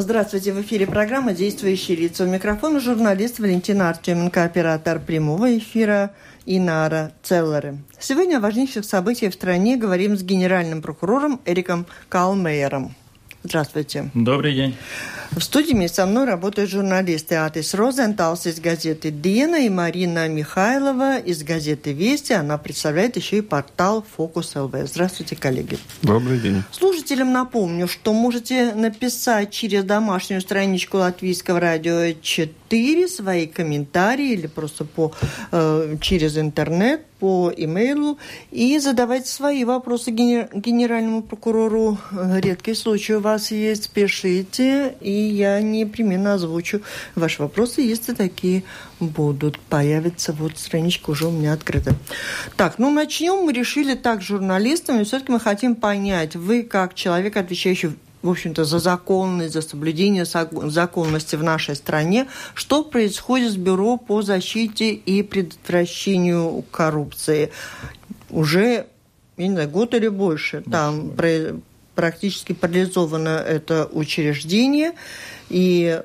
Здравствуйте, в эфире программа «Действующие лица». У микрофона журналист Валентина Артеменко, оператор прямого эфира Инара Целлеры. Сегодня о важнейших событиях в стране говорим с генеральным прокурором Эриком Калмейером. Здравствуйте. Добрый день. В студии со мной работают журналисты Атис Розенталс из газеты «Дина» и Марина Михайлова из газеты «Вести». Она представляет еще и портал «Фокус ЛВ». Здравствуйте, коллеги. Добрый день. Слушателям напомню, что можете написать через домашнюю страничку Латвийского радио 4 свои комментарии или просто по, э, через интернет по имейлу и задавать свои вопросы генеральному прокурору. Редкий случай у вас есть, пишите, и я непременно озвучу ваши вопросы, если такие будут. Появится вот страничка уже у меня открыта. Так, ну начнем. Мы решили так с журналистами. Все-таки мы хотим понять, вы как человек, отвечающий в общем-то, за законность, за соблюдение законности в нашей стране. Что происходит с Бюро по защите и предотвращению коррупции? Уже, я не знаю, год или больше. Там практически парализовано это учреждение. И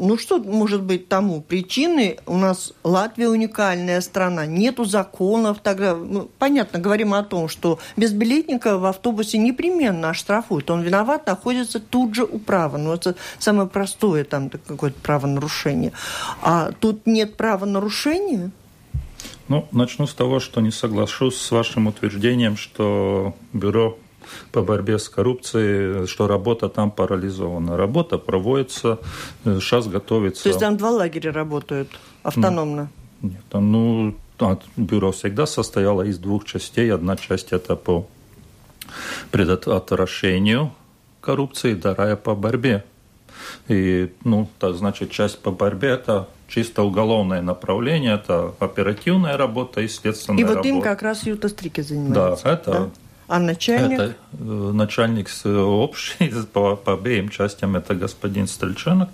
ну что может быть тому причиной? У нас Латвия уникальная страна, нету законов. Тогда, ну, понятно, говорим о том, что безбилетника в автобусе непременно оштрафуют. Он виноват, находится тут же у права. Ну, это самое простое там какое-то правонарушение. А тут нет правонарушения? Ну, начну с того, что не соглашусь с вашим утверждением, что бюро по борьбе с коррупцией, что работа там парализована. Работа проводится, сейчас э, готовится... То есть там два лагеря работают автономно? Ну, нет, ну, бюро всегда состояло из двух частей. Одна часть это по предотвращению коррупции, вторая по борьбе. И, ну, так значит, часть по борьбе – это чисто уголовное направление, это оперативная работа и следственная работа. И вот работа. им как раз Юта Стрики занимается. Да, это да? А начальник? Это э, начальник общий по, по обеим частям, это господин Стрельченок.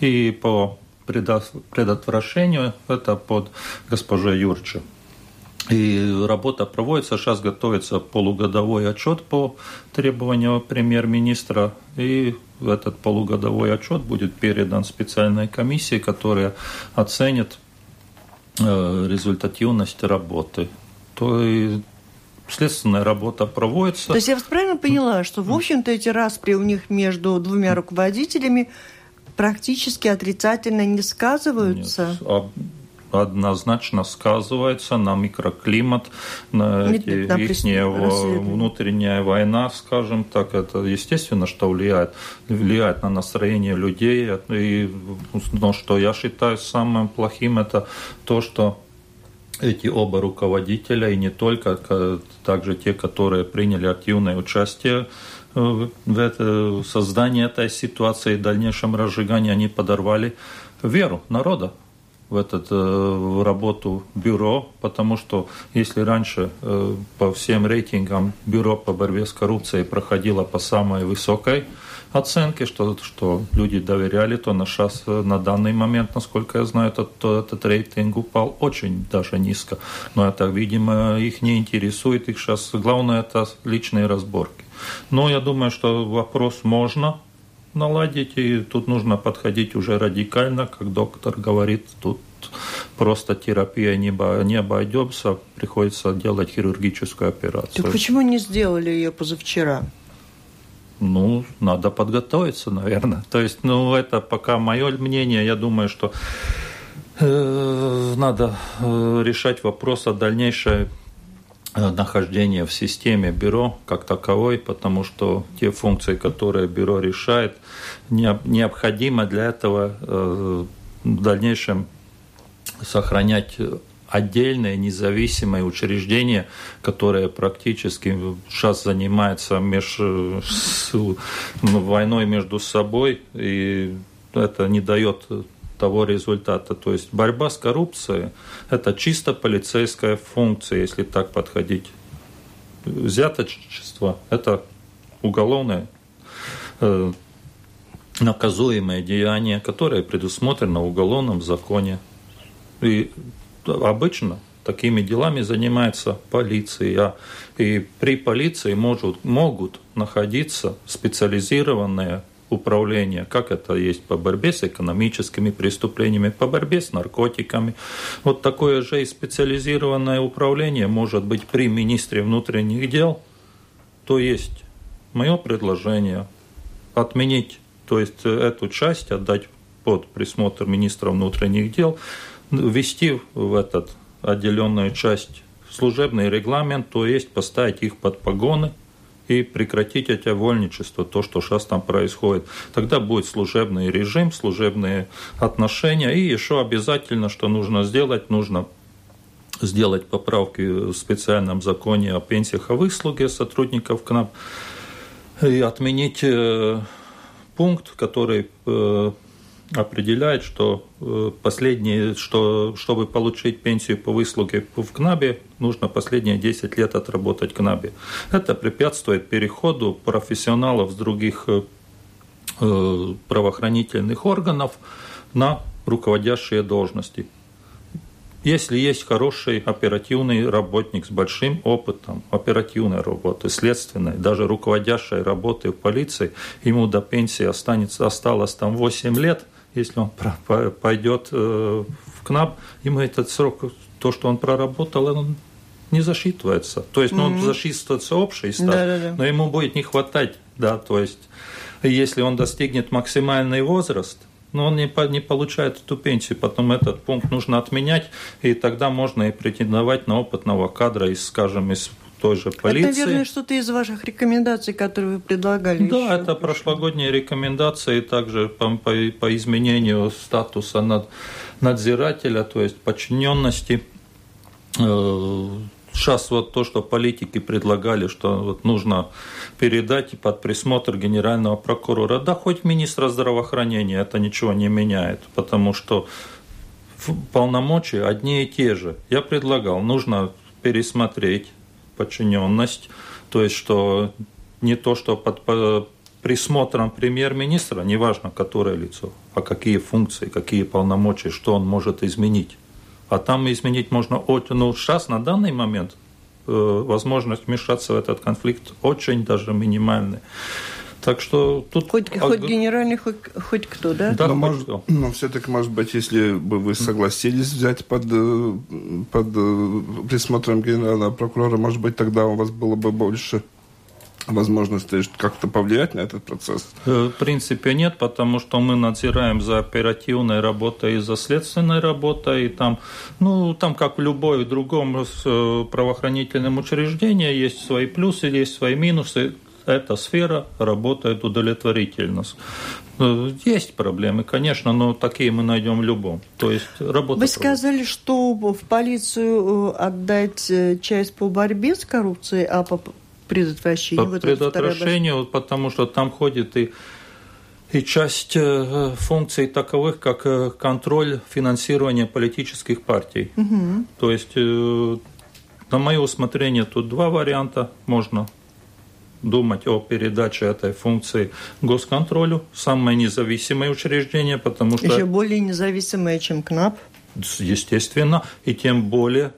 И по предотвращению это под госпожой Юрчи. И работа проводится, сейчас готовится полугодовой отчет по требованию премьер-министра, и этот полугодовой отчет будет передан специальной комиссии, которая оценит э, результативность работы. То есть следственная работа проводится. То есть я вас правильно поняла, что, в общем-то, эти распри у них между двумя руководителями практически отрицательно не сказываются? Нет, однозначно сказывается на микроклимат, на эти, их внутренняя война, скажем так, это естественно, что влияет, влияет на настроение людей. И, но что я считаю самым плохим, это то, что эти оба руководителя, и не только, также те, которые приняли активное участие э, в создании этой ситуации и дальнейшем разжигании, они подорвали веру народа в, этот, э, в работу бюро, потому что если раньше э, по всем рейтингам бюро по борьбе с коррупцией проходило по самой высокой оценки, что, что люди доверяли, то на, сейчас, на данный момент, насколько я знаю, этот, то этот рейтинг упал очень даже низко. Но это, видимо, их не интересует. Их сейчас главное это личные разборки. Но я думаю, что вопрос можно наладить, и тут нужно подходить уже радикально, как доктор говорит, тут просто терапия не, не обойдется, приходится делать хирургическую операцию. Так почему не сделали ее позавчера? Ну, надо подготовиться, наверное. То есть, ну, это пока мое мнение. Я думаю, что э, надо э, решать вопрос о дальнейшей э, нахождение в системе бюро как таковой, потому что те функции, которые бюро решает, необходимо для этого э, в дальнейшем сохранять отдельное независимое учреждение, которое практически сейчас занимается меж, с, войной между собой, и это не дает того результата. То есть борьба с коррупцией – это чисто полицейская функция, если так подходить. Взяточество – это уголовное э, наказуемое деяние, которое предусмотрено в уголовном законе. И обычно такими делами занимается полиция. И при полиции может, могут находиться специализированные управления, как это есть по борьбе с экономическими преступлениями, по борьбе с наркотиками. Вот такое же и специализированное управление может быть при министре внутренних дел. То есть мое предложение отменить, то есть эту часть отдать под присмотр министра внутренних дел, ввести в этот отделенную часть служебный регламент, то есть поставить их под погоны и прекратить это вольничество, то, что сейчас там происходит. Тогда будет служебный режим, служебные отношения. И еще обязательно, что нужно сделать, нужно сделать поправки в специальном законе о пенсиях о выслуге сотрудников КНАП и отменить э, пункт, который э, определяет, что э, последние, что чтобы получить пенсию по выслуге в КНАБе, нужно последние 10 лет отработать в КНАБе. Это препятствует переходу профессионалов с других э, э, правоохранительных органов на руководящие должности. Если есть хороший оперативный работник с большим опытом оперативной работы, следственной, даже руководящей работы в полиции, ему до пенсии останется, осталось там 8 лет – если он пойдет э, в КНАП, ему этот срок, то, что он проработал, он не засчитывается. То есть, ну, mm-hmm. он засчитывается общий стаж, да, да, да. но ему будет не хватать, да, то есть, если он достигнет максимальный возраст, но он не, не получает эту пенсию, потом этот пункт нужно отменять, и тогда можно и претендовать на опытного кадра из, скажем, из той же полиции. Это, наверное, что-то из ваших рекомендаций, которые вы предлагали. Да, еще. это прошлогодние рекомендации, также по, по, по изменению статуса над, надзирателя, то есть подчиненности. Сейчас э, вот то, что политики предлагали, что вот нужно передать под присмотр генерального прокурора, да хоть министра здравоохранения, это ничего не меняет, потому что полномочия одни и те же. Я предлагал, нужно пересмотреть подчиненность, то есть что не то, что под присмотром премьер-министра, неважно, которое лицо, а какие функции, какие полномочия, что он может изменить. А там изменить можно, ну, сейчас на данный момент э, возможность вмешаться в этот конфликт очень даже минимальная. Так что тут... Хоть, а... хоть генеральный, хоть, хоть кто, да? Да, но, может, кто. но все-таки, может быть, если бы вы согласились взять под, э, под э, присмотром генерального прокурора, может быть, тогда у вас было бы больше возможности как-то повлиять на этот процесс? Э, в принципе, нет, потому что мы надзираем за оперативной работой и за следственной работой. И там, ну, там, как в любой другом правоохранительном учреждении, есть свои плюсы, есть свои минусы эта сфера работает удовлетворительно. Э, есть проблемы, конечно, но такие мы найдем в любом. То есть работа. Вы сказали, что в полицию э, отдать э, часть по борьбе с коррупцией, а по предотвращению. По вот предотвращению, потому что там ходит и и часть функций таковых, как контроль финансирования политических партий. Угу. То есть, на мое усмотрение, тут два варианта можно думать о передаче этой функции госконтролю, самое независимое учреждение, потому что... Еще более независимое, чем КНАП? Естественно, и тем более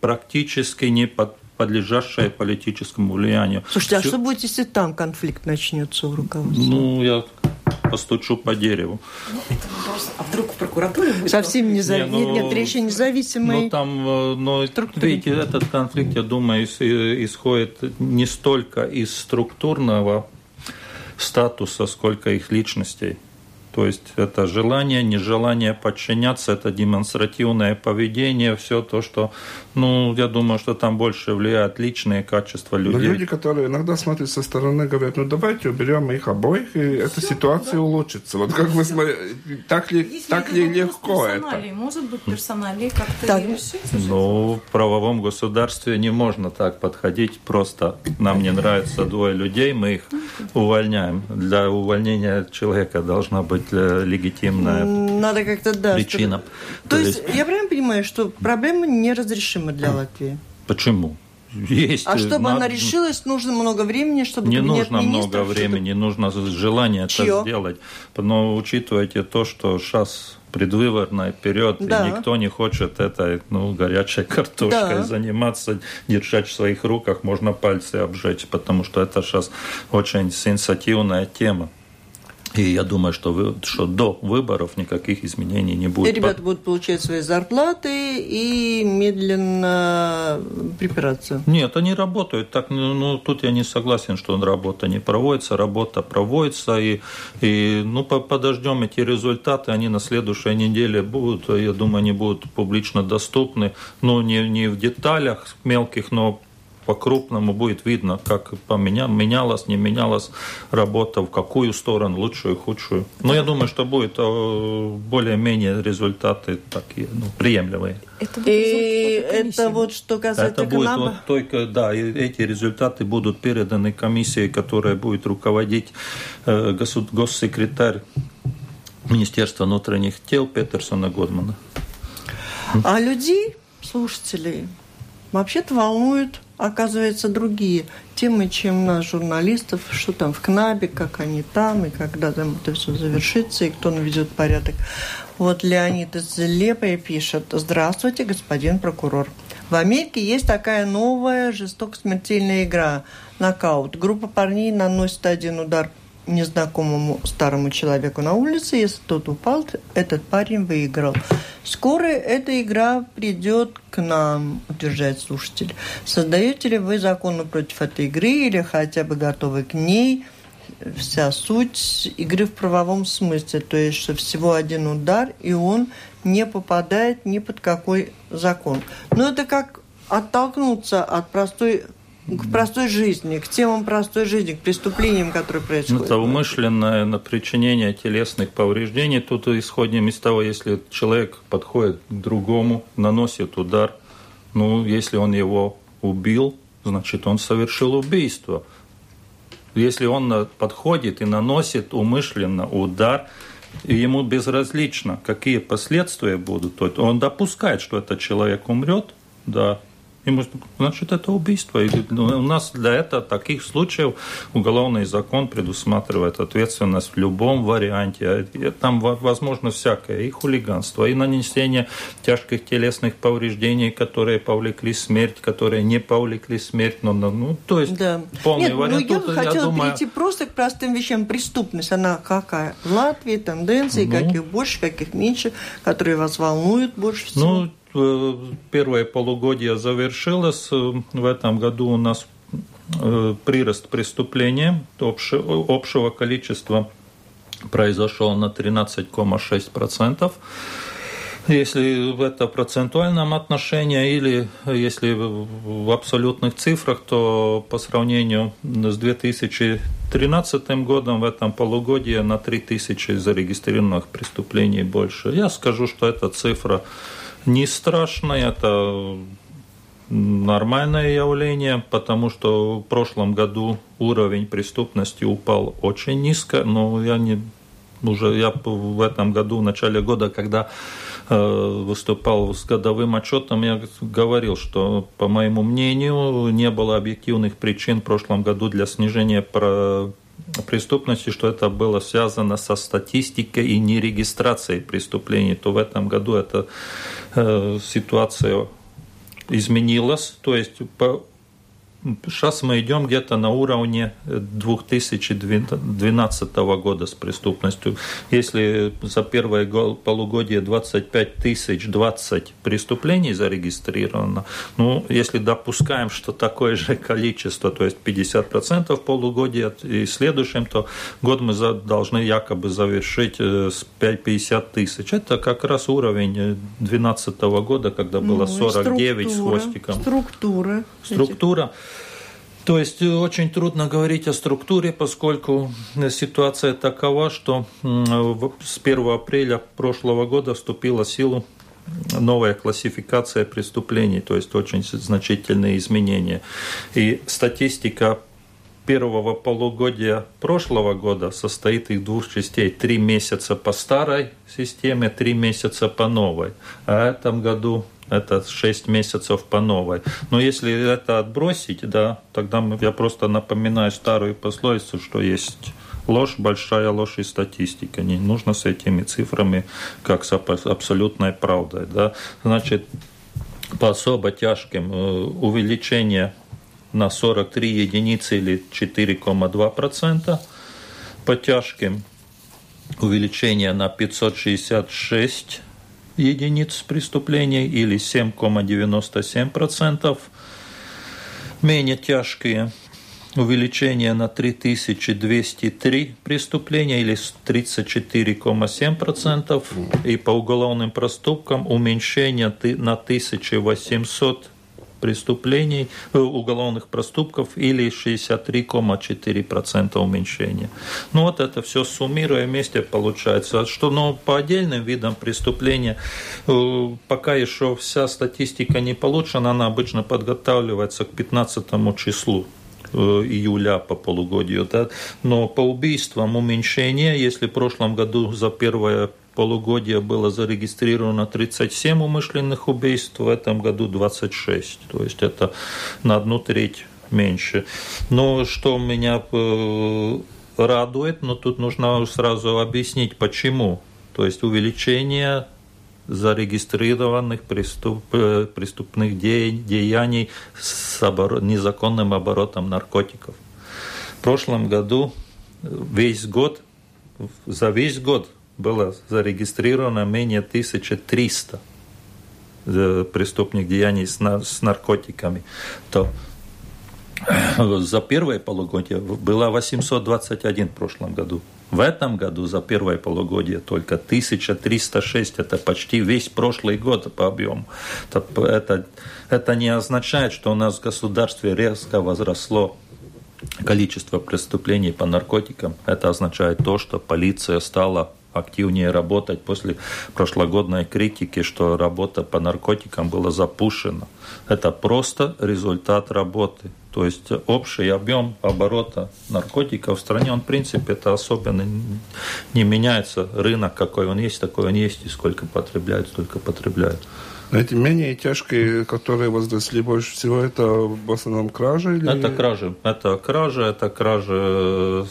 практически не под подлежащее политическому влиянию. Слушайте, а Все... что будет, если там конфликт начнется у руководства? Ну, я постучу по дереву. А вдруг в прокуратуре будет? Совсем независимый. Не, ну, нет, нет, речь о независимой Ну, там, э, но, видите, этот конфликт, я думаю, исходит не столько из структурного статуса, сколько их личностей. То есть это желание, нежелание подчиняться, это демонстративное поведение, все то, что, ну, я думаю, что там больше влияют личные качества людей. Но люди, которые иногда смотрят со стороны, говорят, ну давайте уберем их обоих, и эта все, ситуация да. улучшится. Вот как вы смотрите, так ли, Если так ли легко это? Может быть, персоналей как-то так. решить? Ну, в правовом государстве не можно так подходить просто. Нам не нравится двое людей, мы их увольняем. Для увольнения человека должна быть быть э, легитимная Надо как-то, да, причина. Что... То, То есть, есть я правильно понимаю, что проблема неразрешима для Латвии? Почему? Есть. А чтобы надо... она решилась, нужно много времени, чтобы Не нужно много времени, нужно желание Чье? это сделать. Но учитывайте то, что сейчас предвыборный период, да. и никто не хочет этой ну, горячей картошкой да. заниматься, держать в своих руках, можно пальцы обжечь, потому что это сейчас очень сенсативная тема. И я думаю, что, вы, что до выборов никаких изменений не будет. И ребята будут получать свои зарплаты и медленно припираться. Нет, они работают. Так, ну, ну тут я не согласен, что работа не проводится. Работа проводится. И, и ну, подождем эти результаты. Они на следующей неделе будут. Я думаю, они будут публично доступны. Ну, не, не в деталях мелких, но по-крупному будет видно, как поменя, менялась, не менялась работа, в какую сторону, лучшую, худшую. Но я думаю, что будет э, более-менее результаты такие, ну, приемлемые. Это и это вот что касается Это будет вот только, да, эти результаты будут переданы комиссии, которая будет руководить э, госсекретарь Министерства внутренних дел Петерсона Годмана. А людей, слушателей, вообще-то волнует оказывается, другие темы, чем нас, журналистов, что там в КНАБе, как они там, и когда там это все завершится, и кто наведет порядок. Вот Леонид из Лепая пишет. Здравствуйте, господин прокурор. В Америке есть такая новая жестоко смертельная игра «Нокаут». Группа парней наносит один удар незнакомому старому человеку на улице. Если тот упал, этот парень выиграл. Скоро эта игра придет к нам, утверждает слушатель. Создаете ли вы законы против этой игры или хотя бы готовы к ней? Вся суть игры в правовом смысле, то есть, что всего один удар, и он не попадает ни под какой закон. Но это как оттолкнуться от простой к простой жизни, к темам простой жизни, к преступлениям, которые происходят. Это умышленное на причинение телесных повреждений. Тут исходим из того, если человек подходит к другому, наносит удар, ну, если он его убил, значит, он совершил убийство. Если он подходит и наносит умышленно удар, и ему безразлично, какие последствия будут, то он допускает, что этот человек умрет, да, Ему, значит, это убийство. И ну, у нас для этого таких случаев уголовный закон предусматривает ответственность в любом варианте. Там возможно всякое. И хулиганство, и нанесение тяжких телесных повреждений, которые повлекли смерть, которые не повлекли смерть. Но, ну, то есть да. полный Нет, вариант. Ну, я Тут, хотела я думаю... перейти просто к простым вещам. Преступность, она какая? В Латвии тенденции, ну, каких больше, каких меньше, которые вас волнуют больше всего? Ну, первое полугодие завершилось. В этом году у нас э, прирост преступления общего количества произошел на 13,6%. Если в это процентуальном отношении или если в абсолютных цифрах, то по сравнению с 2013 годом в этом полугодии на 3000 зарегистрированных преступлений больше. Я скажу, что эта цифра не страшно, это нормальное явление, потому что в прошлом году уровень преступности упал очень низко, но я не уже я в этом году, в начале года, когда э, выступал с годовым отчетом, я говорил, что, по моему мнению, не было объективных причин в прошлом году для снижения про преступности, что это было связано со статистикой и нерегистрацией преступлений, то в этом году эта э, ситуация изменилась. То есть по Сейчас мы идем где-то на уровне 2012 года с преступностью. Если за первое полугодие 25 тысяч 20 преступлений зарегистрировано, ну, если допускаем, что такое же количество, то есть 50% полугодия и следующем, то год мы должны якобы завершить э, с 50 тысяч. Это как раз уровень 2012 года, когда было 49 ну, с хвостиком. Структура. Структура. То есть э, очень трудно говорить о структуре, поскольку э, ситуация такова, что с 1 апреля прошлого года вступила в силу новая классификация преступлений, то есть очень значительные изменения. И статистика первого полугодия прошлого года состоит из двух частей. Три месяца по старой системе, три месяца по новой. А в этом году это 6 месяцев по новой. Но если это отбросить, да, тогда я просто напоминаю старую пословицу, что есть ложь, большая ложь и статистика. Не нужно с этими цифрами как с абсолютной правдой. Да. Значит, по особо тяжким э, увеличение на 43 единицы или 4,2%, по тяжким увеличение на 566 единиц преступлений или 7,97%. Менее тяжкие увеличение на 3203 преступления или 34,7%. И по уголовным проступкам уменьшение на 1800 преступлений, э, уголовных проступков или 63,4% уменьшения. Ну вот это все суммируя вместе получается. Что ну, по отдельным видам преступления э, пока еще вся статистика не получена, она обычно подготавливается к 15 числу э, июля по полугодию. Да? Но по убийствам уменьшение, если в прошлом году за первое полугодия было зарегистрировано 37 умышленных убийств, в этом году 26. То есть это на одну треть меньше. Но что меня э, радует, но тут нужно сразу объяснить, почему. То есть увеличение зарегистрированных преступ, э, преступных деяний с оборот, незаконным оборотом наркотиков. В прошлом году весь год, за весь год было зарегистрировано менее 1300 э, преступных деяний с наркотиками, то за первое полугодие было 821 в прошлом году. В этом году за первое полугодие только 1306. Это почти весь прошлый год по объему. Это, это не означает, что у нас в государстве резко возросло количество преступлений по наркотикам. Это означает то, что полиция стала активнее работать после прошлогодной критики, что работа по наркотикам была запущена. Это просто результат работы. То есть общий объем оборота наркотиков в стране, он в принципе это особенно не меняется. Рынок какой он есть, такой он есть, и сколько потребляют, столько потребляют. Эти менее тяжкие, которые возросли больше всего, это в основном кражи? Или... Это кражи. Это кражи, это кражи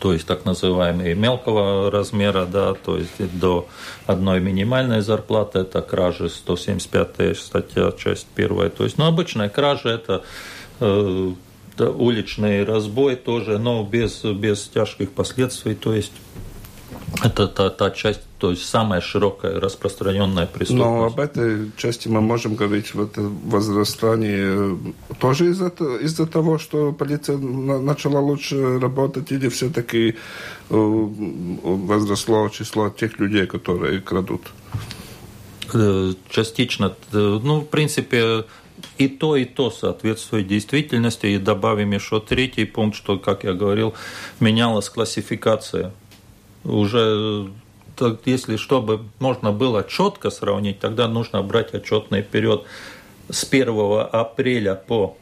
то есть так называемые мелкого размера, да, то есть до одной минимальной зарплаты, это кражи 175 статья, часть первая. То есть, ну, обычная кража это э, уличный разбой тоже, но без, без тяжких последствий, то есть это та, та часть, то есть самая широкая распространенная преступность. Но об этой части мы можем говорить в это возрастание тоже из-за из того, что полиция начала лучше работать, или все-таки э, возросло число тех людей, которые крадут? Э, частично. Э, ну, в принципе, и то, и то соответствует действительности. И добавим еще третий пункт, что, как я говорил, менялась классификация уже если чтобы можно было четко сравнить, тогда нужно брать отчетный период с 1 апреля по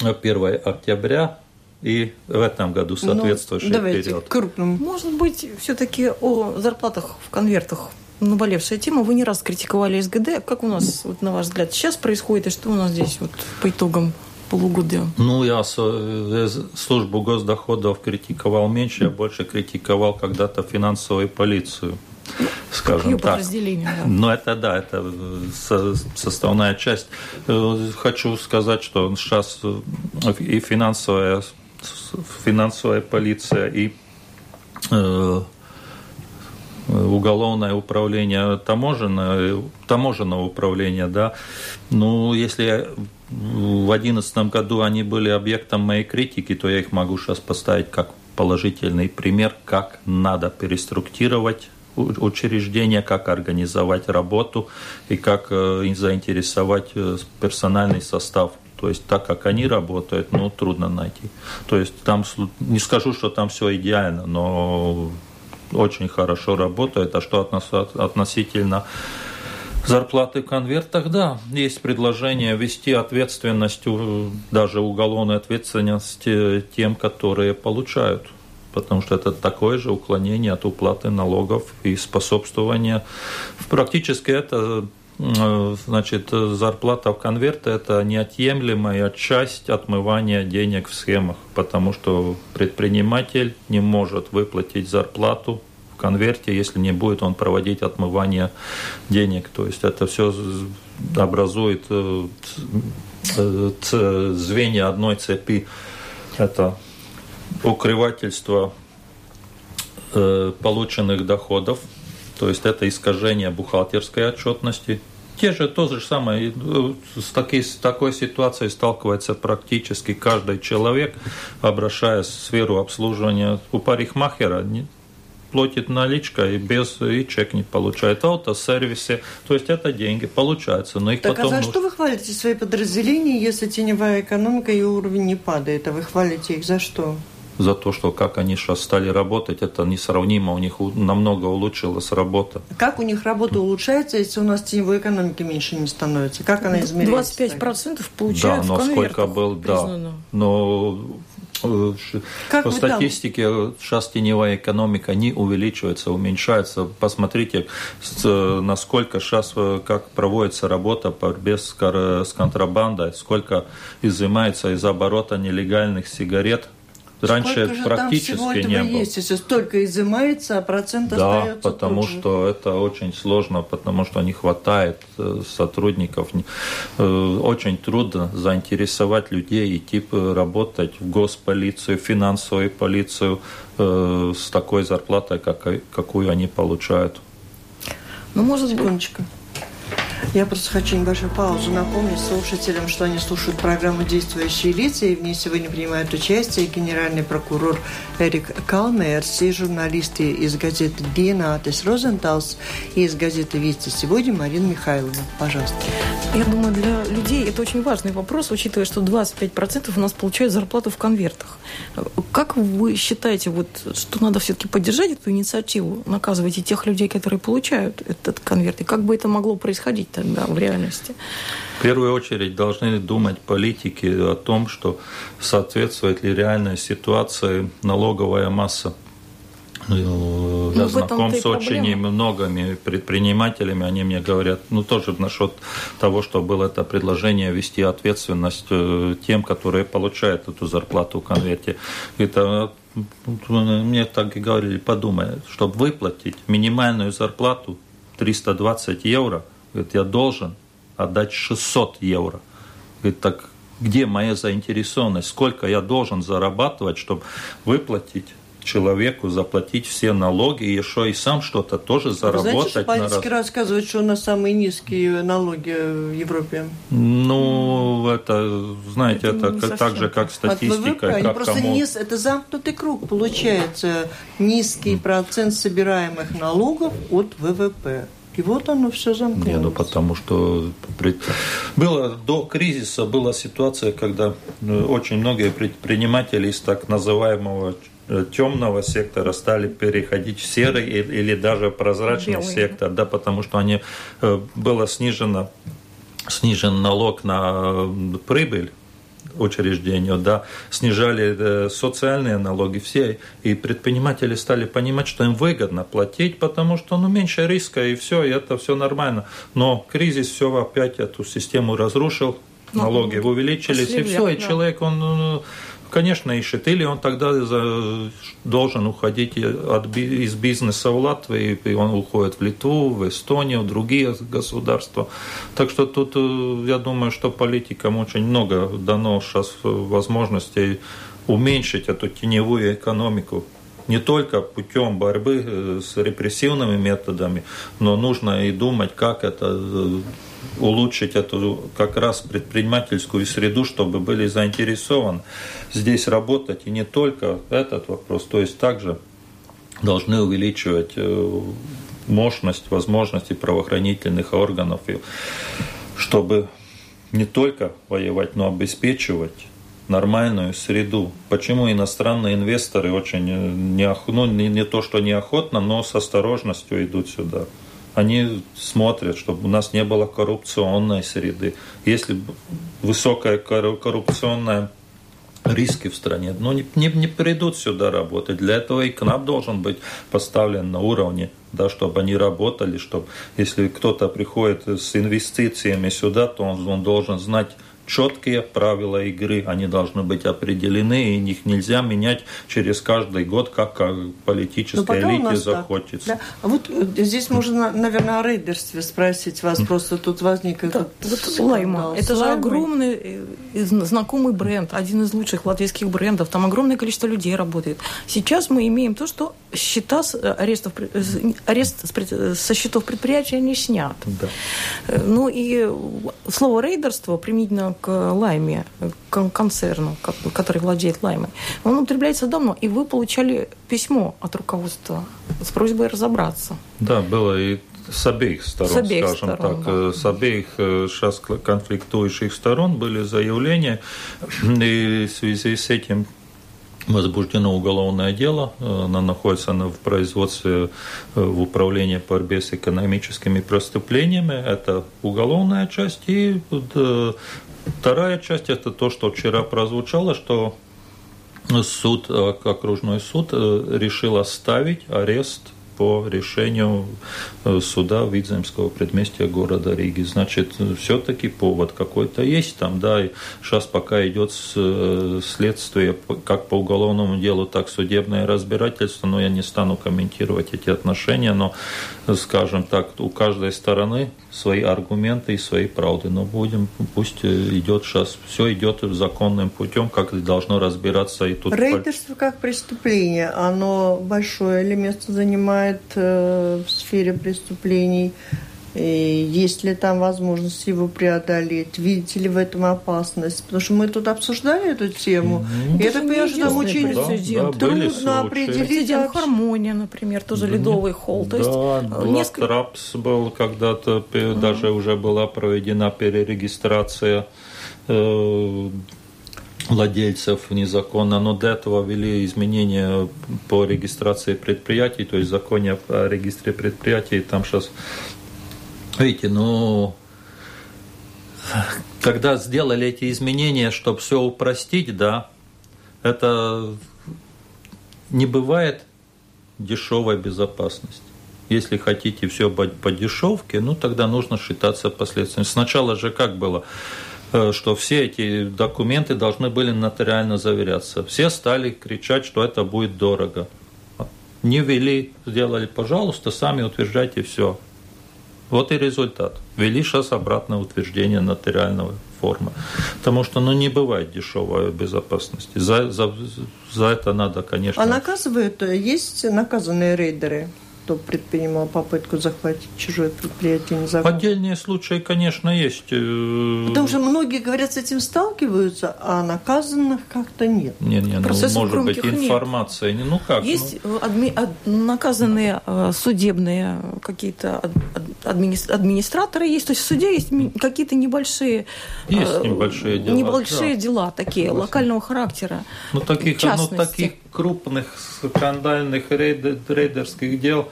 1 октября и в этом году ну, соответствующий ну, давайте период. Крупным. Может быть, все-таки о зарплатах в конвертах наболевшая тема. Вы не раз критиковали СГД. Как у нас, вот, на ваш взгляд, сейчас происходит, и что у нас здесь вот, по итогам полугодия? Ну, я э, службу госдоходов критиковал меньше, я больше критиковал когда-то финансовую полицию скажем Ее так. Да. Но это да, это составная часть. Э, хочу сказать, что сейчас и финансовая, финансовая полиция, и э, уголовное управление таможенное, таможенного управления, да, ну, если в 2011 году они были объектом моей критики, то я их могу сейчас поставить как положительный пример, как надо переструктурировать учреждения, как организовать работу и как э, заинтересовать э, персональный состав. То есть так как они работают, ну, трудно найти. То есть там, не скажу, что там все идеально, но очень хорошо работает. А что относительно зарплаты в конвертах, да, есть предложение ввести ответственность, даже уголовную ответственность тем, которые получают потому что это такое же уклонение от уплаты налогов и способствование. Практически это значит, зарплата в конверте – это неотъемлемая часть отмывания денег в схемах, потому что предприниматель не может выплатить зарплату конверте, если не будет он проводить отмывание денег. То есть это все образует э, э, звенья одной цепи. Это укрывательство э, полученных доходов, то есть это искажение бухгалтерской отчетности. Те же, то же самое, с, таки, с такой ситуацией сталкивается практически каждый человек, обращаясь в сферу обслуживания у парикмахера платит наличка и без и чек не получает. Автосервисе, то есть это деньги получается, но их так, потом... а за нужно... что вы хвалите свои подразделения, если теневая экономика и уровень не падает, а вы хвалите их за что? за то, что как они сейчас стали работать, это несравнимо, у них намного улучшилась работа. Как у них работа улучшается, если у нас теневой экономики меньше не становится? Как она измеряется? 25% получают Да, но сколько был, признано. да. Но как по статистике там? сейчас теневая экономика не увеличивается, уменьшается. Посмотрите, насколько сейчас э, как проводится работа по борьбе с контрабандой, сколько изымается из оборота нелегальных сигарет Раньше Сколько практически там всего не было. есть, если столько изымается, а процент да, остается потому тот что это очень сложно, потому что не хватает э, сотрудников. Э, очень трудно заинтересовать людей идти работать в госполицию, финансовую полицию э, с такой зарплатой, какую они получают. Ну, может, секундочку. Я просто хочу небольшую паузу напомнить слушателям, что они слушают программу «Действующие лица», и в ней сегодня принимают участие генеральный прокурор Эрик Калмерс и журналисты из газеты «Диенатис Розенталс» и из газеты «Вести сегодня» Марина Михайловна. Пожалуйста. Я думаю, для людей это очень важный вопрос, учитывая, что 25% у нас получают зарплату в конвертах. Как вы считаете, вот, что надо все-таки поддержать эту инициативу, наказывать и тех людей, которые получают этот конверт? И как бы это могло происходить тогда в реальности? В первую очередь должны думать политики о том, что соответствует ли реальной ситуации налоговая масса ну, я знаком с очень многими предпринимателями, они мне говорят, ну тоже насчет того, что было это предложение вести ответственность э, тем, которые получают эту зарплату в конверте. Это мне так и говорили, подумай, чтобы выплатить минимальную зарплату 320 евро, говорит, я должен отдать 600 евро. Говорит, так где моя заинтересованность, сколько я должен зарабатывать, чтобы выплатить человеку заплатить все налоги, и еще и сам что-то тоже заработать. Знаете, политики раз... рассказывают, что у нас самые низкие налоги в Европе. Ну, это, знаете, это, это так же, как статистика. От как просто кому... низ, это замкнутый круг получается. Низкий процент собираемых налогов от ВВП. И вот оно все замкнулось. Не, ну потому что было до кризиса была ситуация, когда ну, очень многие предприниматели из так называемого Э, темного сектора стали переходить в серый или даже прозрачный Белый. сектор, да, потому что они э, было снижено снижен налог на прибыль учреждению, да, снижали э, социальные налоги все, и предприниматели стали понимать, что им выгодно платить, потому что, ну, меньше риска, и все, и это все нормально. Но кризис все опять эту систему разрушил, ну, налоги увеличились, и все, и человек, он ну, Конечно, ищет. Или он тогда должен уходить от, из бизнеса в Латвию, и он уходит в Литву, в Эстонию, в другие государства. Так что тут, э, я думаю, что политикам очень много дано сейчас возможностей уменьшить эту теневую экономику не только путем борьбы э, с репрессивными методами, но нужно и думать, как это э, улучшить эту как раз предпринимательскую среду, чтобы были заинтересованы здесь работать. И не только этот вопрос, то есть также должны увеличивать э, мощность, возможности правоохранительных органов, чтобы не только воевать, но обеспечивать нормальную среду. Почему иностранные инвесторы очень э, не, ну, не, не то, что неохотно, но с осторожностью идут сюда? Они смотрят, чтобы у нас не было коррупционной среды. Если высокая коррупционная риски в стране, ну, не, не, не придут сюда работать. Для этого и КНАП должен быть поставлен на уровне, да, чтобы они работали, чтобы если кто-то приходит с инвестициями сюда, то он, он должен знать, четкие правила игры, они должны быть определены, и их нельзя менять через каждый год, как политической элите захочется. Да. А вот э, здесь можно, наверное, о рейдерстве спросить вас, просто тут возник да. этот вот Лайма, это же огромный э, знакомый бренд, один из лучших латвийских брендов, там огромное количество людей работает. Сейчас мы имеем то, что счета с арестов, арест со счетов предприятия не снят. Да. Ну и слово рейдерство применительно к Лайме, к концерну, который владеет Лаймой, он употребляется давно, и вы получали письмо от руководства с просьбой разобраться. Да, было и с обеих сторон, с обеих скажем сторон, так, да. Э, с обеих сейчас э, конфликтующих сторон были заявления, и в связи с этим возбуждено уголовное дело, э, она находится она в производстве в управлении по борьбе с экономическими преступлениями, это уголовная часть, и вторая часть это то, что вчера прозвучало, что суд, окружной суд решил оставить арест по решению э, суда Видземского предместья города Риги. Значит, все-таки повод какой-то есть там, да, и сейчас пока идет э, следствие как по уголовному делу, так судебное разбирательство, но я не стану комментировать эти отношения, но, скажем так, у каждой стороны свои аргументы и свои правды, но будем, пусть э, идет сейчас, все идет законным путем, как должно разбираться и тут. Рейдерство как преступление, оно большое ли место занимает э, в сфере преступлений? И есть ли там возможность его преодолеть? Видите ли в этом опасность? Потому что мы тут обсуждали эту тему. Mm-hmm. И это, конечно, очень да, да, трудно определить. Прецедент Хармония, например, тоже mm-hmm. ледовый холл. То да, есть, несколько... Трапс был когда-то, mm-hmm. даже уже была проведена перерегистрация э, владельцев незаконно, но до этого ввели изменения по регистрации предприятий, то есть законе о регистре предприятий, там сейчас Видите, ну, когда сделали эти изменения, чтобы все упростить, да, это не бывает дешевой безопасности. Если хотите все по дешевке, ну тогда нужно считаться последствиями. Сначала же как было, э, что все эти документы должны были нотариально заверяться. Все стали кричать, что это будет дорого. Не ввели, сделали, пожалуйста, сами утверждайте все. Вот и результат. Ввели сейчас обратное утверждение нотариального формы. Потому что ну, не бывает дешевой безопасности. За, за, за это надо, конечно... А наказывают, есть наказанные рейдеры? кто предпринимал попытку захватить чужое предприятие незаконно? Отдельные случаи, конечно, есть. Э, Потому что многие, говорят, с этим сталкиваются, а наказанных как-то нет. Не, не, ну, может быть, информация. Нет. Ну как? Есть ну... Адми... наказанные э, судебные какие-то. Администраторы, есть, то есть в суде есть какие-то небольшие... Есть э, небольшие дела. Небольшие да. дела такие, Согласен. локального характера. Ну, таких, ну, таких крупных скандальных рейдерских дел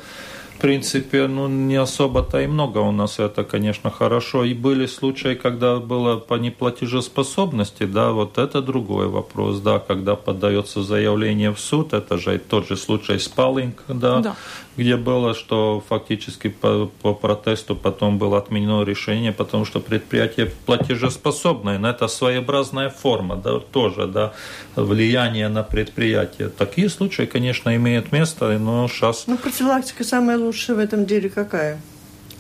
в принципе, ну, не особо-то и много у нас, это, конечно, хорошо. И были случаи, когда было по неплатежеспособности, да, вот это другой вопрос, да, когда подается заявление в суд, это же тот же случай с Палинг, да, да где было, что фактически по, по протесту потом было отменено решение, потому что предприятие платежеспособное, но это своеобразная форма, да, тоже, да, влияние на предприятие. Такие случаи, конечно, имеют место, но сейчас... Ну, профилактика самая лучшая в этом деле какая?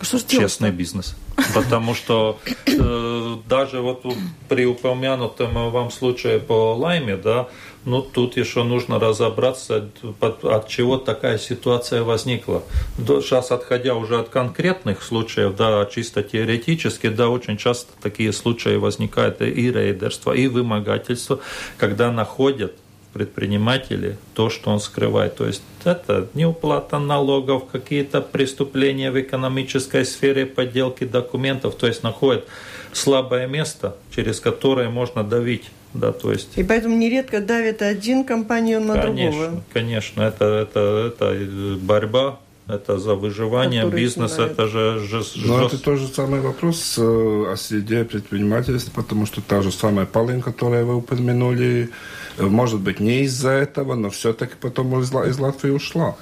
Что Честный бизнес. Потому что э, даже вот при упомянутом вам случае по Лайме, да, ну, тут еще нужно разобраться, от чего такая ситуация возникла. Сейчас, отходя уже от конкретных случаев, да, чисто теоретически, да, очень часто такие случаи возникают и рейдерство, и вымогательство, когда находят предприниматели то, что он скрывает. То есть это неуплата налогов, какие-то преступления в экономической сфере, подделки документов, то есть находят слабое место, через которое можно давить да, то есть... И поэтому нередко давит один компаньон на конечно, другого. Конечно, это, это, это борьба, это за выживание, Который бизнес, снимает. это же жест... Но это тот же самый вопрос э, о среде предпринимательства, потому что та же самая Палин, которую вы упомянули, может быть, не из-за этого, но все-таки потом из, из Латвии ушла.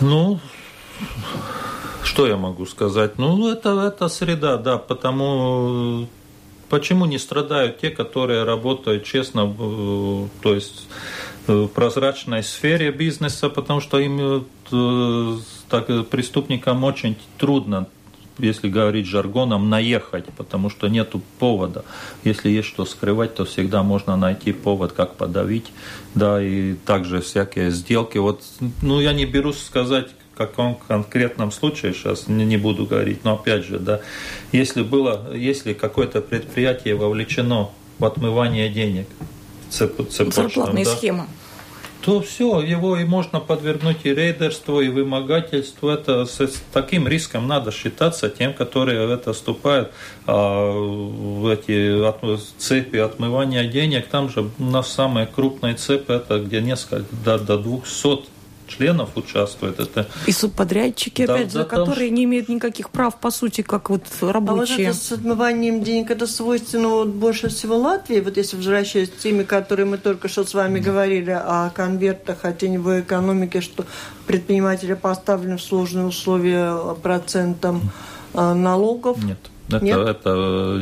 Ну, что я могу сказать? Ну, это, это среда, да, потому Почему не страдают те, которые работают честно, э, то есть э, в прозрачной сфере бизнеса, потому что им э, так, преступникам очень трудно если говорить жаргоном, наехать, потому что нету повода. Если есть что скрывать, то всегда можно найти повод, как подавить, да, и также всякие сделки. Вот, ну, я не берусь сказать, каком конкретном случае сейчас не, не буду говорить, но опять же, да, если было, если какое-то предприятие вовлечено в отмывание денег, цеп, цепочную, да, схема то все, его и можно подвергнуть и рейдерству, и вымогательству. Это с таким риском надо считаться тем, которые это вступают а, в эти от, цепи отмывания денег. Там же у нас самые крупные цепи, это где несколько, до, до 200 членов участвует. Это... И субподрядчики, да, опять же, которые что... не имеют никаких прав, по сути, как вот рабочие. А вот это с отмыванием денег, это свойственно вот больше всего Латвии, вот если возвращаясь к теме, которые мы только что с вами говорили о конвертах, о теневой экономике, что предприниматели поставлены в сложные условия процентом э, налогов. Нет. Это, Нет? это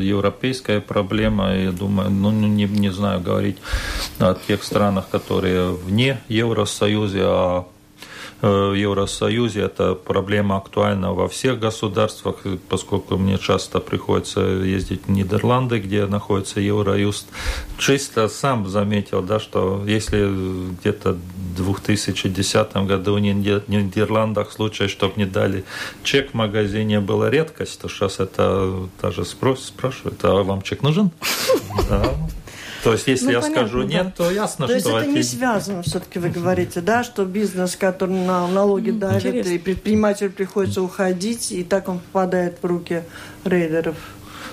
европейская проблема, я думаю, ну, не, не знаю говорить о тех странах, которые вне Евросоюза, а в Евросоюзе эта проблема актуальна во всех государствах, поскольку мне часто приходится ездить в Нидерланды, где находится Евроюст. Чисто сам заметил, да, что если где-то в 2010 году в Нидерландах случай, чтобы не дали чек в магазине, была редкость, то сейчас это даже спрашивают, а вам чек нужен? Да. То есть, если ну, я понятно, скажу нет, да. то ясно, то что... То есть, это не связано, все-таки вы говорите, да, что бизнес, который на налоги давит, и предпринимателю приходится уходить, и так он попадает в руки рейдеров.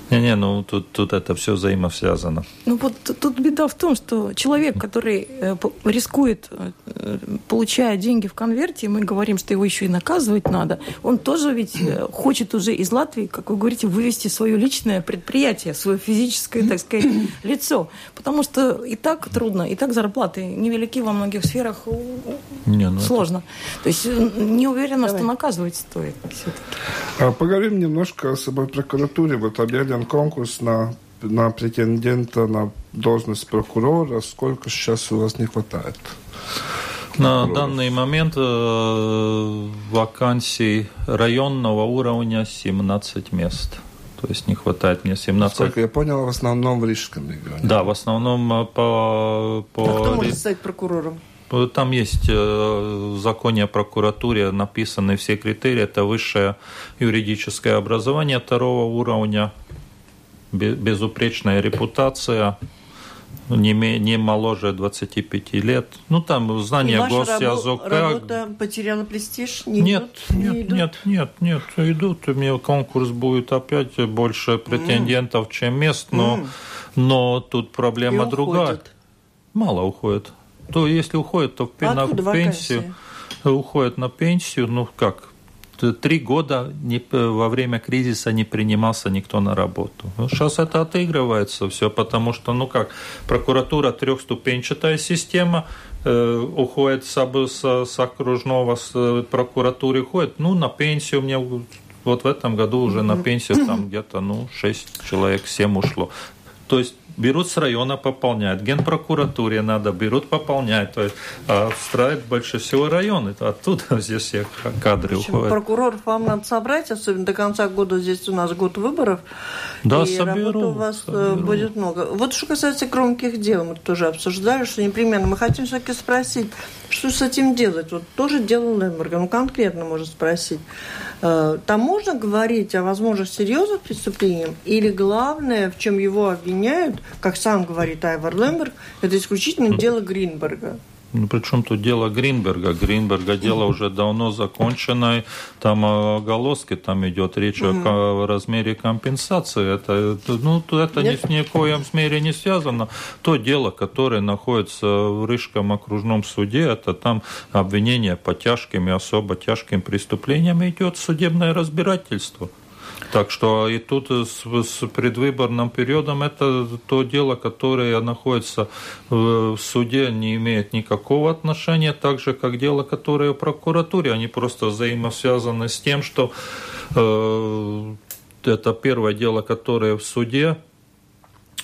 Не-не, ну тут, тут это все взаимосвязано. Ну вот тут беда в том, что человек, который э, рискует, э, получая деньги в конверте, мы говорим, что его еще и наказывать надо, он тоже ведь э, хочет уже из Латвии, как вы говорите, вывести свое личное предприятие, свое физическое, так сказать, лицо. Потому что и так трудно, и так зарплаты невелики во многих сферах, не, ну сложно. Это... То есть не уверена, Давай. что наказывать стоит. А поговорим немножко о собой прокуратуре. Вот объявлен объявлен конкурс на, на претендента на должность прокурора. Сколько сейчас у вас не хватает? На данный момент э, вакансий районного уровня 17 мест. То есть не хватает мне 17. Сколько я понял, в основном в Рижском регионе. Да, в основном э, по... по... А кто может стать прокурором? Там есть э, в законе о прокуратуре написаны все критерии. Это высшее юридическое образование второго уровня, безупречная репутация, не, не моложе 25 лет. Ну, там знание госязыка. работа потеряла престиж? Не нет, идут? нет, не идут? нет, нет, нет, идут. У меня конкурс будет опять больше претендентов, mm. чем мест, но, mm. но тут проблема И другая. Мало уходит. То если уходит, то а на пенсию. Уходит на пенсию, ну как, три года не, во время кризиса не принимался никто на работу. Ну, сейчас это отыгрывается все, потому что, ну как, прокуратура трехступенчатая система, э, уходит с, с, с окружного с э, прокуратуры, уходит, ну, на пенсию мне вот в этом году уже на пенсию там где-то, ну, 6 человек, 7 ушло. То есть берут с района, пополняют. Генпрокуратуре надо, берут, пополняют. То есть а встраивают больше всего район. Это оттуда здесь все кадры Причем уходят. Прокуроров вам надо собрать, особенно до конца года здесь у нас год выборов. Да, и соберу. работы у вас э, соберу. будет много. Вот что касается громких дел, мы тоже обсуждали, что непременно мы хотим все-таки спросить, что с этим делать? Вот тоже дело Лемберга, ну конкретно можно спросить. Э, там можно говорить о возможных серьезных преступлениях? Или главное, в чем его обвиняют, как сам говорит Айвар Лемберг, это исключительно дело Гринберга? Ну, причем тут дело Гринберга. Гринберга дело уже давно закончено. Там о там идет речь mm о размере компенсации. Это, ну, это ни, ни в коем мере не связано. То дело, которое находится в Рижском окружном суде, это там обвинение по тяжким и особо тяжким преступлениям идет судебное разбирательство. Так что и тут с, с предвыборным периодом это то дело, которое находится в, суде, не имеет никакого отношения, так же, как дело, которое в прокуратуре. Они просто взаимосвязаны с тем, что э, это первое дело, которое в суде,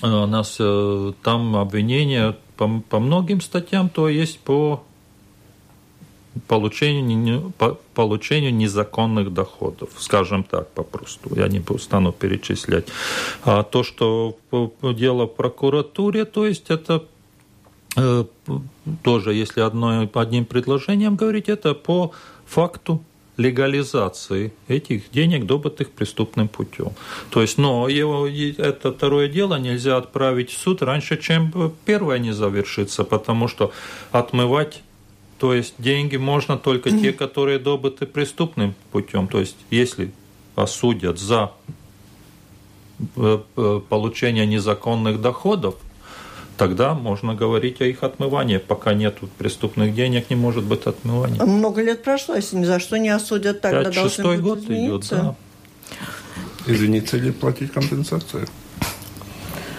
э, у нас э, там обвинение по, по многим статьям, то есть по получению, по получению незаконных доходов, скажем так попросту. Я не стану перечислять. А то, что дело в прокуратуре, то есть это э, тоже, если одно, одним предложением говорить, это по факту легализации этих денег, добытых преступным путем. То есть, но его, это второе дело нельзя отправить в суд раньше, чем первое не завершится, потому что отмывать то есть деньги можно только те, которые добыты преступным путем. То есть если осудят за э, э, получение незаконных доходов, тогда можно говорить о их отмывании. Пока нет преступных денег, не может быть отмывания. Много лет прошло, если ни за что не осудят, тогда должны шестой год идет, да. Извиниться или платить компенсацию?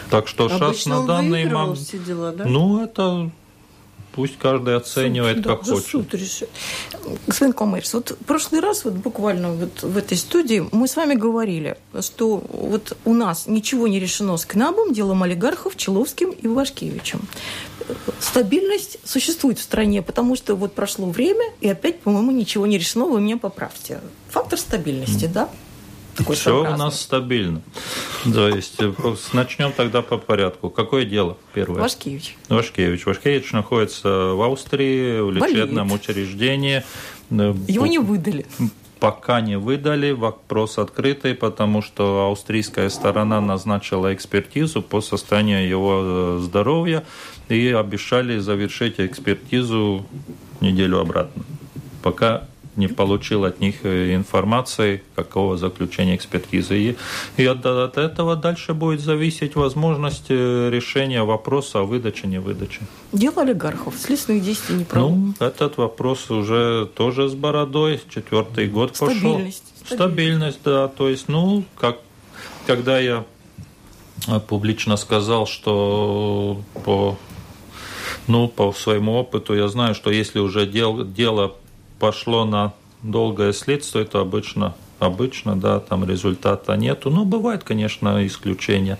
Так что сейчас на данный момент... Дела, да? Ну, это Пусть каждый оценивает, суд, как да, хочет. Суд решит. Господин Коммерс, вот в прошлый раз, вот буквально вот в этой студии, мы с вами говорили, что вот у нас ничего не решено с КНАБом, делом олигархов, Человским и Вашкевичем. Стабильность существует в стране, потому что вот прошло время, и опять, по-моему, ничего не решено, вы меня поправьте. Фактор стабильности, mm. да? Такой Все у нас стабильно. То есть э, начнем тогда по порядку. Какое дело первое? Вашкевич. Вашкевич. Вашкевич находится в Австрии, в лечебном Болеет. учреждении. Э, Его не выдали пока не выдали, вопрос открытый, потому что австрийская сторона назначила экспертизу по состоянию его э, здоровья и обещали завершить экспертизу неделю обратно. Пока не получил от них э, информации, какого заключения экспертизы. И, и от, от этого дальше будет зависеть возможность э, решения вопроса о выдаче, не выдаче. Дело олигархов, следственных действий не проводят. Ну, этот вопрос уже тоже с бородой, четвертый год Стабильность. пошел. Стабильность. Стабильность, да. То есть, ну, как, когда я э, публично сказал, что по ну, по своему опыту я знаю, что если уже дел, дело пошло на долгое следствие, то обычно обычно, да, там результата нету. Но бывает, конечно, исключения.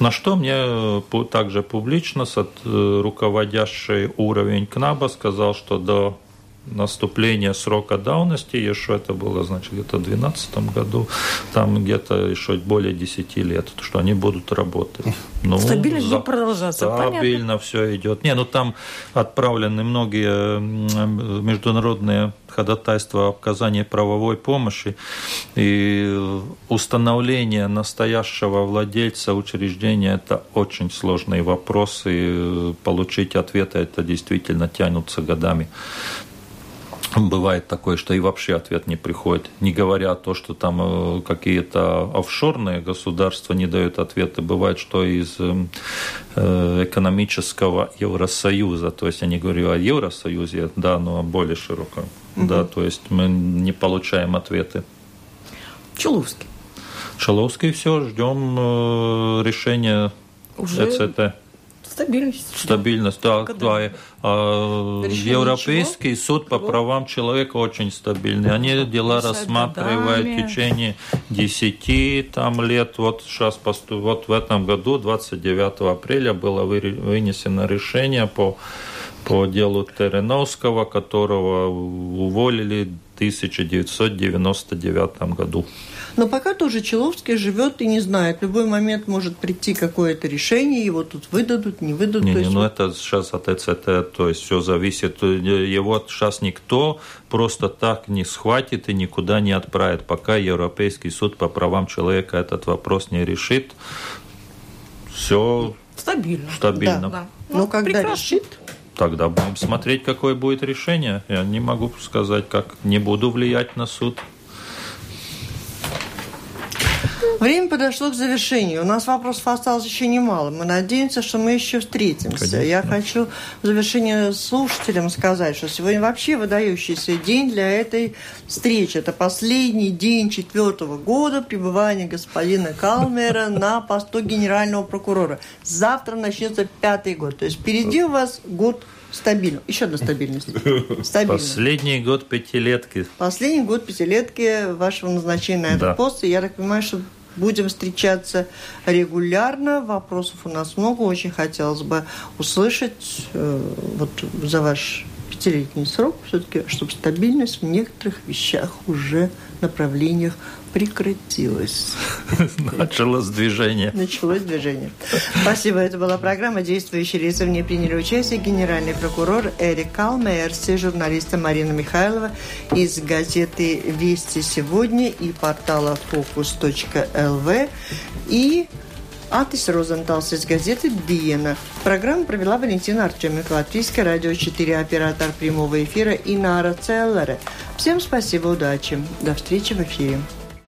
На что мне э, также публично э, руководящий уровень КНАБа сказал, что до наступления срока давности, еще это было, значит, где-то в 2012 году, там где-то еще более 10 лет, что они будут работать. Ну, Стабильно за... продолжаться, Стабильно понятно. все идет. Не, ну там отправлены многие международные ходатайства о оказании правовой помощи и установление настоящего владельца учреждения – это очень сложный вопрос, и получить ответы это действительно тянутся годами. Бывает такое, что и вообще ответ не приходит, не говоря то, что там э, какие-то офшорные государства не дают ответы. Бывает, что из э, э, экономического Евросоюза, то есть я не говорю о Евросоюзе, да, но более широко, угу. да, то есть мы не получаем ответы. Чуловский. Чуловский, все, ждем решения Уже... ЭЦТ. Стабильность. Стабильность, да. да. А, Европейский чего? суд по правам человека очень стабильный. Они дела рассматривают в течение 10 там, лет. Вот сейчас вот в этом году, 29 апреля, было вынесено решение по по делу Тереновского, которого уволили в 1999 году. Но пока тоже Человский живет и не знает. В любой момент может прийти какое-то решение, его тут выдадут, не выдадут. Не, не, ну это сейчас от ЭЦТ, то есть все зависит. Его сейчас никто просто так не схватит и никуда не отправит, пока Европейский суд по правам человека этот вопрос не решит. Все стабильно. Стабильно. Да, да. Ну, Но когда прекрасно. решит, Тогда будем смотреть, какое будет решение. Я не могу сказать, как не буду влиять на суд. Время подошло к завершению. У нас вопросов осталось еще немало. Мы надеемся, что мы еще встретимся. Конечно. Я хочу в завершение слушателям сказать, что сегодня вообще выдающийся день для этой встречи. Это последний день четвертого года пребывания господина Калмера на посту генерального прокурора. Завтра начнется пятый год. То есть впереди у вас год Стабильно. Еще одна стабильность. Стабильно. Последний год пятилетки. Последний год пятилетки вашего назначения на этот да. пост. И я так понимаю, что будем встречаться регулярно. Вопросов у нас много. Очень хотелось бы услышать э, вот за ваш пятилетний срок все-таки, чтобы стабильность в некоторых вещах уже направлениях прекратилась. Началось движение. Началось движение. Спасибо. Это была программа «Действующие лица». В ней приняли участие генеральный прокурор Эрик Калмерс и журналиста Марина Михайлова из газеты «Вести сегодня» и портала «Фокус.лв» и Атис Розенталс из газеты «Диена». Программу провела Валентина Артеменко, Латвийское радио 4, оператор прямого эфира Инара Целлере. Всем спасибо, удачи. До встречи в эфире.